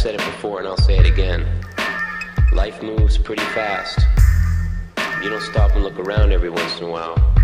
said it before and I'll say it again. Life moves pretty fast. You don't stop and look around every once in a while.